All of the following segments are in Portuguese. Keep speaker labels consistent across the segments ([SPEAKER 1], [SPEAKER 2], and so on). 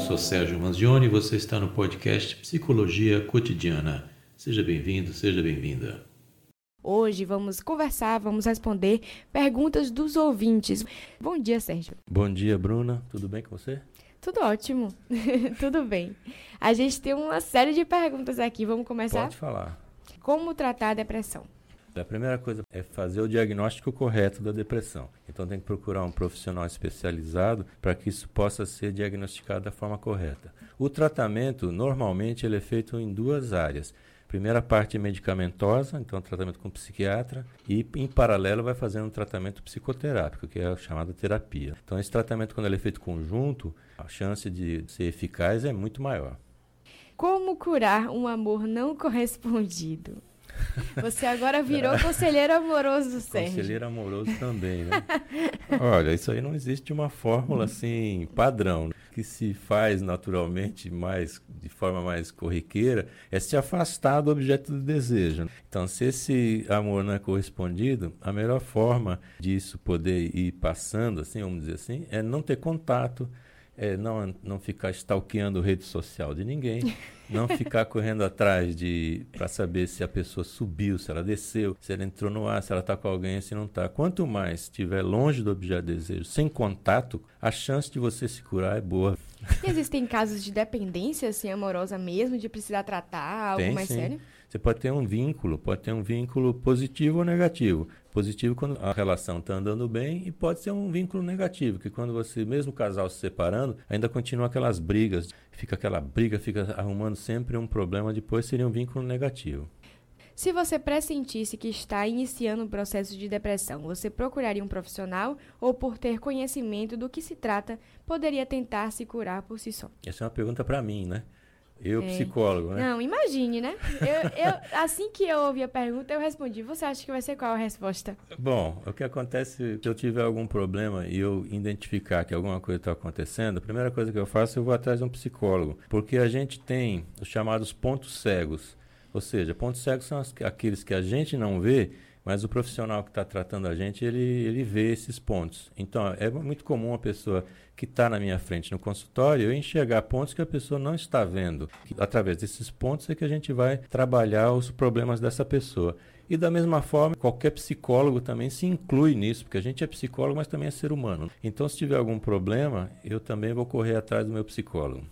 [SPEAKER 1] sou Sérgio Manzioni e você está no podcast Psicologia Cotidiana. Seja bem-vindo, seja bem-vinda.
[SPEAKER 2] Hoje vamos conversar, vamos responder perguntas dos ouvintes. Bom dia, Sérgio.
[SPEAKER 1] Bom dia, Bruna. Tudo bem com você?
[SPEAKER 2] Tudo ótimo. Tudo bem. A gente tem uma série de perguntas aqui. Vamos começar?
[SPEAKER 1] Pode falar.
[SPEAKER 2] Como tratar a depressão?
[SPEAKER 1] A primeira coisa é fazer o diagnóstico correto da depressão. Então tem que procurar um profissional especializado para que isso possa ser diagnosticado da forma correta. O tratamento normalmente ele é feito em duas áreas. Primeira parte medicamentosa, então tratamento com psiquiatra, e em paralelo vai fazendo um tratamento psicoterápico, que é a chamada terapia. Então esse tratamento quando ele é feito conjunto, a chance de ser eficaz é muito maior.
[SPEAKER 2] Como curar um amor não correspondido? Você agora virou conselheiro amoroso Sérgio.
[SPEAKER 1] Conselheiro amoroso também, né? Olha, isso aí não existe uma fórmula assim padrão né? que se faz naturalmente, mais de forma mais corriqueira, é se afastar do objeto do desejo. Então, se esse amor não é correspondido, a melhor forma disso poder ir passando, assim, vamos dizer assim, é não ter contato é não, não ficar stalkeando rede social de ninguém, não ficar correndo atrás de para saber se a pessoa subiu, se ela desceu, se ela entrou no ar, se ela está com alguém, se não está. Quanto mais estiver longe do objeto de desejo, sem contato, a chance de você se curar é boa.
[SPEAKER 2] E existem casos de dependência assim, amorosa mesmo, de precisar tratar algo
[SPEAKER 1] Tem,
[SPEAKER 2] mais
[SPEAKER 1] sim.
[SPEAKER 2] sério?
[SPEAKER 1] Você pode ter um vínculo, pode ter um vínculo positivo ou negativo. Positivo quando a relação está andando bem e pode ser um vínculo negativo, que quando você, mesmo o casal se separando, ainda continua aquelas brigas, fica aquela briga, fica arrumando sempre um problema, depois seria um vínculo negativo.
[SPEAKER 2] Se você pressentisse que está iniciando um processo de depressão, você procuraria um profissional ou, por ter conhecimento do que se trata, poderia tentar se curar por si só?
[SPEAKER 1] Essa é uma pergunta para mim, né? Eu,
[SPEAKER 2] É.
[SPEAKER 1] psicólogo, né?
[SPEAKER 2] Não, imagine, né? Eu, eu- assim que eu ouvi a pergunta, eu respondi. Você acha que vai ser qual a resposta?
[SPEAKER 1] Bom, o que acontece se eu tiver algum problema e eu identificar que alguma coisa está acontecendo, a primeira coisa que eu faço eu vou atrás de um psicólogo, porque a gente tem os chamados pontos cegos, ou seja, pontos cegos são aqueles que a gente não vê, mas o profissional que está tratando a gente ele, ele vê esses pontos. Então é muito comum a pessoa que está na minha frente no consultório eu enxergar pontos que a pessoa não está vendo. Através desses pontos é que a gente vai trabalhar os problemas dessa pessoa. E da mesma forma, qualquer psicólogo também se inclui nisso, porque a gente é psicólogo, mas também é ser humano. Então, se tiver algum problema, eu também vou correr atrás do meu psicólogo.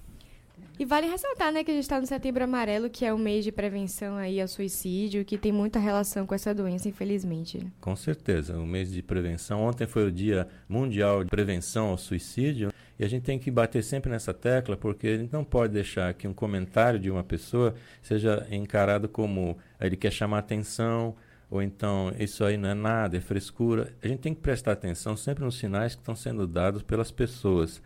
[SPEAKER 2] E vale ressaltar, né, que a gente está no Setembro Amarelo, que é o mês de prevenção aí ao suicídio, que tem muita relação com essa doença, infelizmente. né?
[SPEAKER 1] Com certeza, o mês de prevenção. Ontem foi o Dia Mundial de Prevenção ao Suicídio e a gente tem que bater sempre nessa tecla porque a gente não pode deixar que um comentário de uma pessoa seja encarado como "Ah, ele quer chamar atenção ou então isso aí não é nada, é frescura. A gente tem que prestar atenção sempre nos sinais que estão sendo dados pelas pessoas.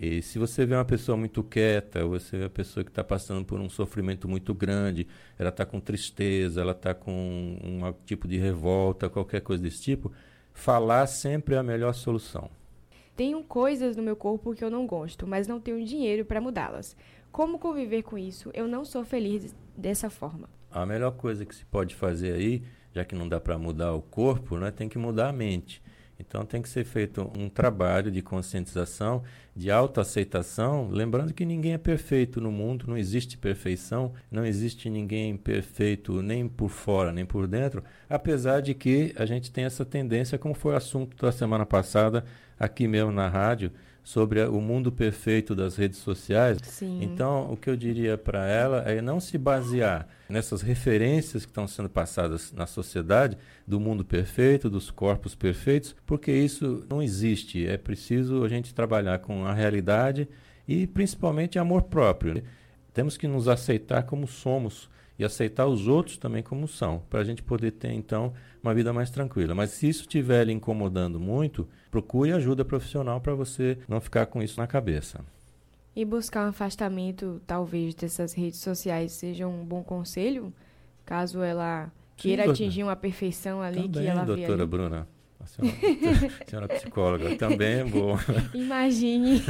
[SPEAKER 1] E se você vê uma pessoa muito quieta, você vê uma pessoa que está passando por um sofrimento muito grande, ela está com tristeza, ela está com um tipo de revolta, qualquer coisa desse tipo, falar sempre é a melhor solução.
[SPEAKER 2] Tenho coisas no meu corpo que eu não gosto, mas não tenho dinheiro para mudá-las. Como conviver com isso? Eu não sou feliz dessa forma.
[SPEAKER 1] A melhor coisa que se pode fazer aí, já que não dá para mudar o corpo, né, tem que mudar a mente. Então tem que ser feito um trabalho de conscientização, de autoaceitação, lembrando que ninguém é perfeito no mundo, não existe perfeição, não existe ninguém perfeito nem por fora, nem por dentro, apesar de que a gente tem essa tendência, como foi o assunto da semana passada aqui mesmo na rádio, sobre o mundo perfeito das redes sociais.
[SPEAKER 2] Sim.
[SPEAKER 1] Então, o que eu diria para ela é não se basear nessas referências que estão sendo passadas na sociedade do mundo perfeito, dos corpos perfeitos, porque isso não existe. É preciso a gente trabalhar com a realidade e principalmente amor próprio. Temos que nos aceitar como somos e aceitar os outros também como são, para a gente poder ter então uma vida mais tranquila. Mas se isso estiver lhe incomodando muito, procure ajuda profissional para você não ficar com isso na cabeça.
[SPEAKER 2] E buscar um afastamento, talvez, dessas redes sociais seja um bom conselho, caso ela queira
[SPEAKER 1] doutora.
[SPEAKER 2] atingir uma perfeição ali
[SPEAKER 1] também,
[SPEAKER 2] que ela vê
[SPEAKER 1] doutora. Bruna. A senhora, a senhora psicóloga também é boa.
[SPEAKER 2] Imagine.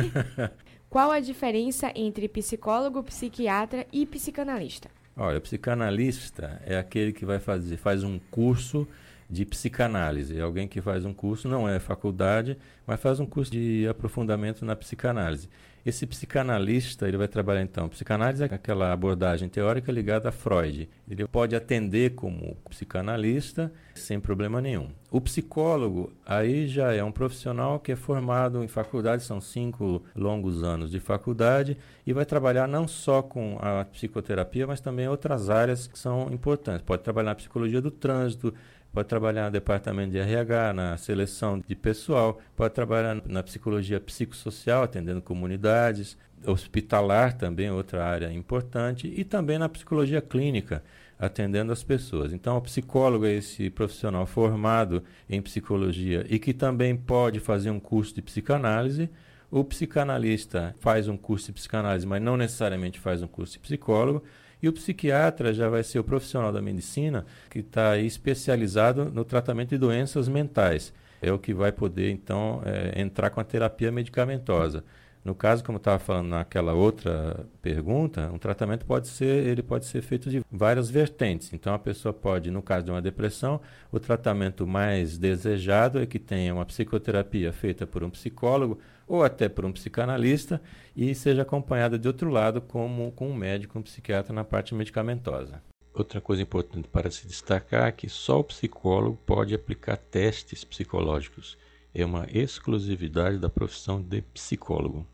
[SPEAKER 2] Qual a diferença entre psicólogo, psiquiatra e psicanalista?
[SPEAKER 1] Olha, psicanalista é aquele que vai fazer, faz um curso de psicanálise. Alguém que faz um curso, não é faculdade, mas faz um curso de aprofundamento na psicanálise. Esse psicanalista, ele vai trabalhar então, psicanálise é aquela abordagem teórica ligada a Freud. Ele pode atender como psicanalista sem problema nenhum. O psicólogo, aí já é um profissional que é formado em faculdade, são cinco longos anos de faculdade, e vai trabalhar não só com a psicoterapia, mas também outras áreas que são importantes. Pode trabalhar na psicologia do trânsito, pode trabalhar no departamento de RH, na seleção de pessoal, pode trabalhar na psicologia psicossocial, atendendo comunidades, hospitalar também, outra área importante, e também na psicologia clínica, atendendo as pessoas. Então, o psicólogo é esse profissional formado em psicologia e que também pode fazer um curso de psicanálise. O psicanalista faz um curso de psicanálise, mas não necessariamente faz um curso de psicólogo. E o psiquiatra já vai ser o profissional da medicina que está especializado no tratamento de doenças mentais. É o que vai poder, então, é, entrar com a terapia medicamentosa. No caso, como estava falando naquela outra pergunta, um tratamento pode ser, ele pode ser feito de várias vertentes. Então a pessoa pode, no caso de uma depressão, o tratamento mais desejado é que tenha uma psicoterapia feita por um psicólogo ou até por um psicanalista e seja acompanhada de outro lado como com um médico, um psiquiatra na parte medicamentosa. Outra coisa importante para se destacar é que só o psicólogo pode aplicar testes psicológicos é uma exclusividade da profissão de psicólogo.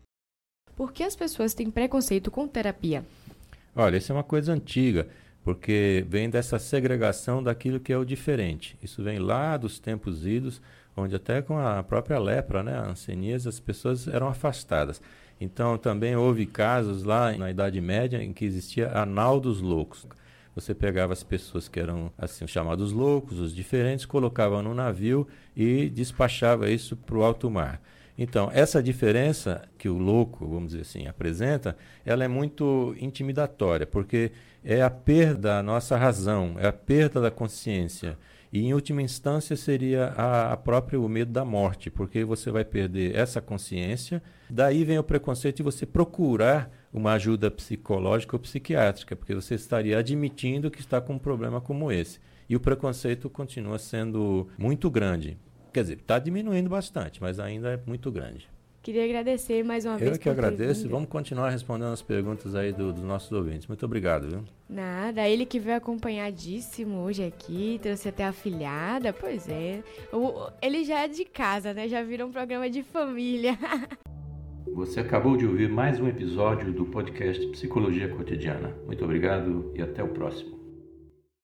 [SPEAKER 2] Por que as pessoas têm preconceito com terapia?
[SPEAKER 1] Olha, isso é uma coisa antiga, porque vem dessa segregação daquilo que é o diferente. Isso vem lá dos tempos idos, onde até com a própria lepra, né, a anseníase, as pessoas eram afastadas. Então também houve casos lá na Idade Média em que existia anal dos loucos você pegava as pessoas que eram assim chamados loucos, os diferentes, colocava no navio e despachava isso para o alto mar. Então, essa diferença que o louco, vamos dizer assim, apresenta, ela é muito intimidatória, porque é a perda da nossa razão, é a perda da consciência. E, em última instância, seria a, a própria o medo da morte, porque você vai perder essa consciência. Daí vem o preconceito de você procurar uma ajuda psicológica ou psiquiátrica, porque você estaria admitindo que está com um problema como esse. E o preconceito continua sendo muito grande. Quer dizer, está diminuindo bastante, mas ainda é muito grande.
[SPEAKER 2] Queria agradecer mais uma
[SPEAKER 1] Eu
[SPEAKER 2] vez.
[SPEAKER 1] Eu que agradeço. Vamos continuar respondendo as perguntas aí do, dos nossos ouvintes. Muito obrigado, viu?
[SPEAKER 2] Nada. Ele que veio acompanhadíssimo hoje aqui, trouxe até a filhada. Pois é. O, ele já é de casa, né? Já virou um programa de família.
[SPEAKER 1] Você acabou de ouvir mais um episódio do podcast Psicologia Cotidiana. Muito obrigado e até o próximo.